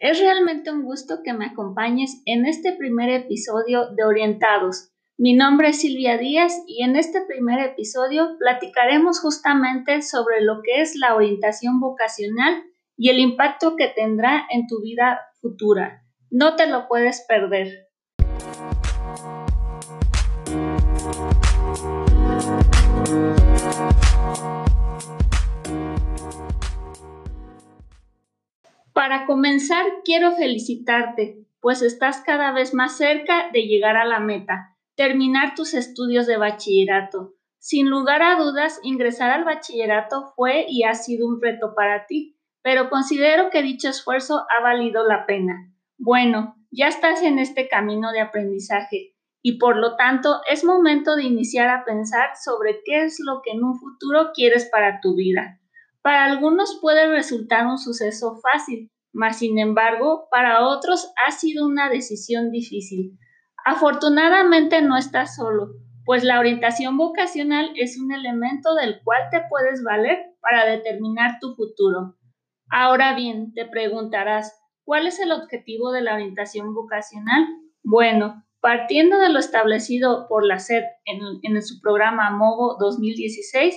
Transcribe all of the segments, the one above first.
Es realmente un gusto que me acompañes en este primer episodio de Orientados. Mi nombre es Silvia Díaz y en este primer episodio platicaremos justamente sobre lo que es la orientación vocacional y el impacto que tendrá en tu vida futura. No te lo puedes perder. Para comenzar, quiero felicitarte, pues estás cada vez más cerca de llegar a la meta, terminar tus estudios de bachillerato. Sin lugar a dudas, ingresar al bachillerato fue y ha sido un reto para ti, pero considero que dicho esfuerzo ha valido la pena. Bueno, ya estás en este camino de aprendizaje y por lo tanto es momento de iniciar a pensar sobre qué es lo que en un futuro quieres para tu vida. Para algunos puede resultar un suceso fácil, mas sin embargo, para otros ha sido una decisión difícil. Afortunadamente no estás solo, pues la orientación vocacional es un elemento del cual te puedes valer para determinar tu futuro. Ahora bien, te preguntarás, ¿cuál es el objetivo de la orientación vocacional? Bueno, partiendo de lo establecido por la SED en, en su programa MOVO 2016,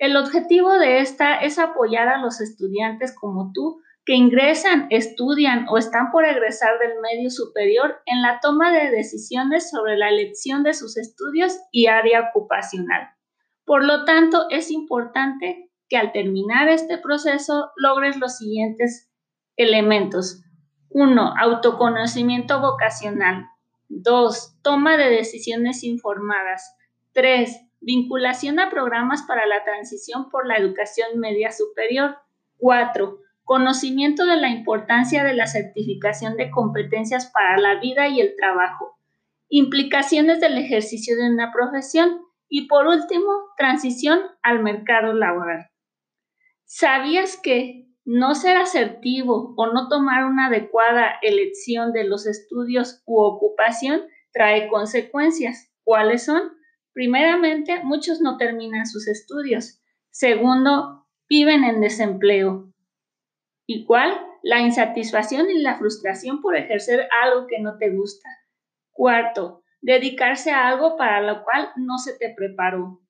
el objetivo de esta es apoyar a los estudiantes como tú que ingresan, estudian o están por egresar del medio superior en la toma de decisiones sobre la elección de sus estudios y área ocupacional. Por lo tanto, es importante que al terminar este proceso logres los siguientes elementos. 1. Autoconocimiento vocacional. 2. Toma de decisiones informadas. 3 Vinculación a programas para la transición por la educación media superior. 4. Conocimiento de la importancia de la certificación de competencias para la vida y el trabajo. Implicaciones del ejercicio de una profesión. Y por último, transición al mercado laboral. ¿Sabías que no ser asertivo o no tomar una adecuada elección de los estudios u ocupación trae consecuencias? ¿Cuáles son? Primeramente, muchos no terminan sus estudios. Segundo, viven en desempleo. ¿Y cuál? La insatisfacción y la frustración por ejercer algo que no te gusta. Cuarto, dedicarse a algo para lo cual no se te preparó.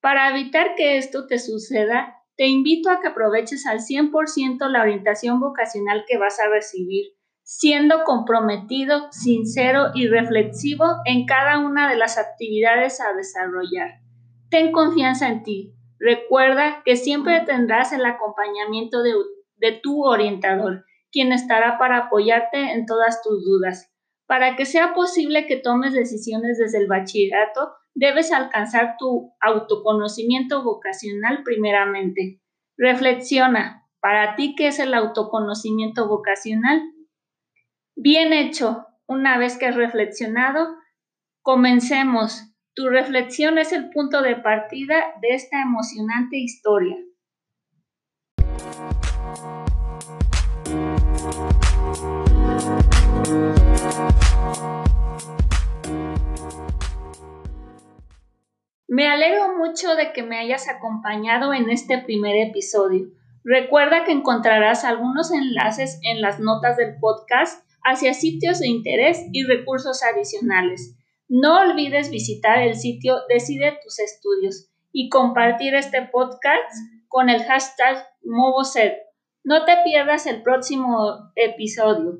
Para evitar que esto te suceda, te invito a que aproveches al 100% la orientación vocacional que vas a recibir siendo comprometido, sincero y reflexivo en cada una de las actividades a desarrollar. Ten confianza en ti. Recuerda que siempre tendrás el acompañamiento de, tu orientador, quien estará para apoyarte en todas tus dudas. Para que sea posible que tomes decisiones desde el bachillerato, debes alcanzar tu autoconocimiento vocacional primeramente. Reflexiona, ¿para ti qué es el autoconocimiento vocacional? Bien hecho. Una vez que has reflexionado, comencemos. Tu reflexión es el punto de partida de esta emocionante historia. Me alegro mucho de que me hayas acompañado en este primer episodio. Recuerda que encontrarás algunos enlaces en las notas del podcast hacia sitios de interés y recursos adicionales. No olvides visitar el sitio Decide tus estudios y compartir este podcast con el hashtag MovoSet. No te pierdas el próximo episodio.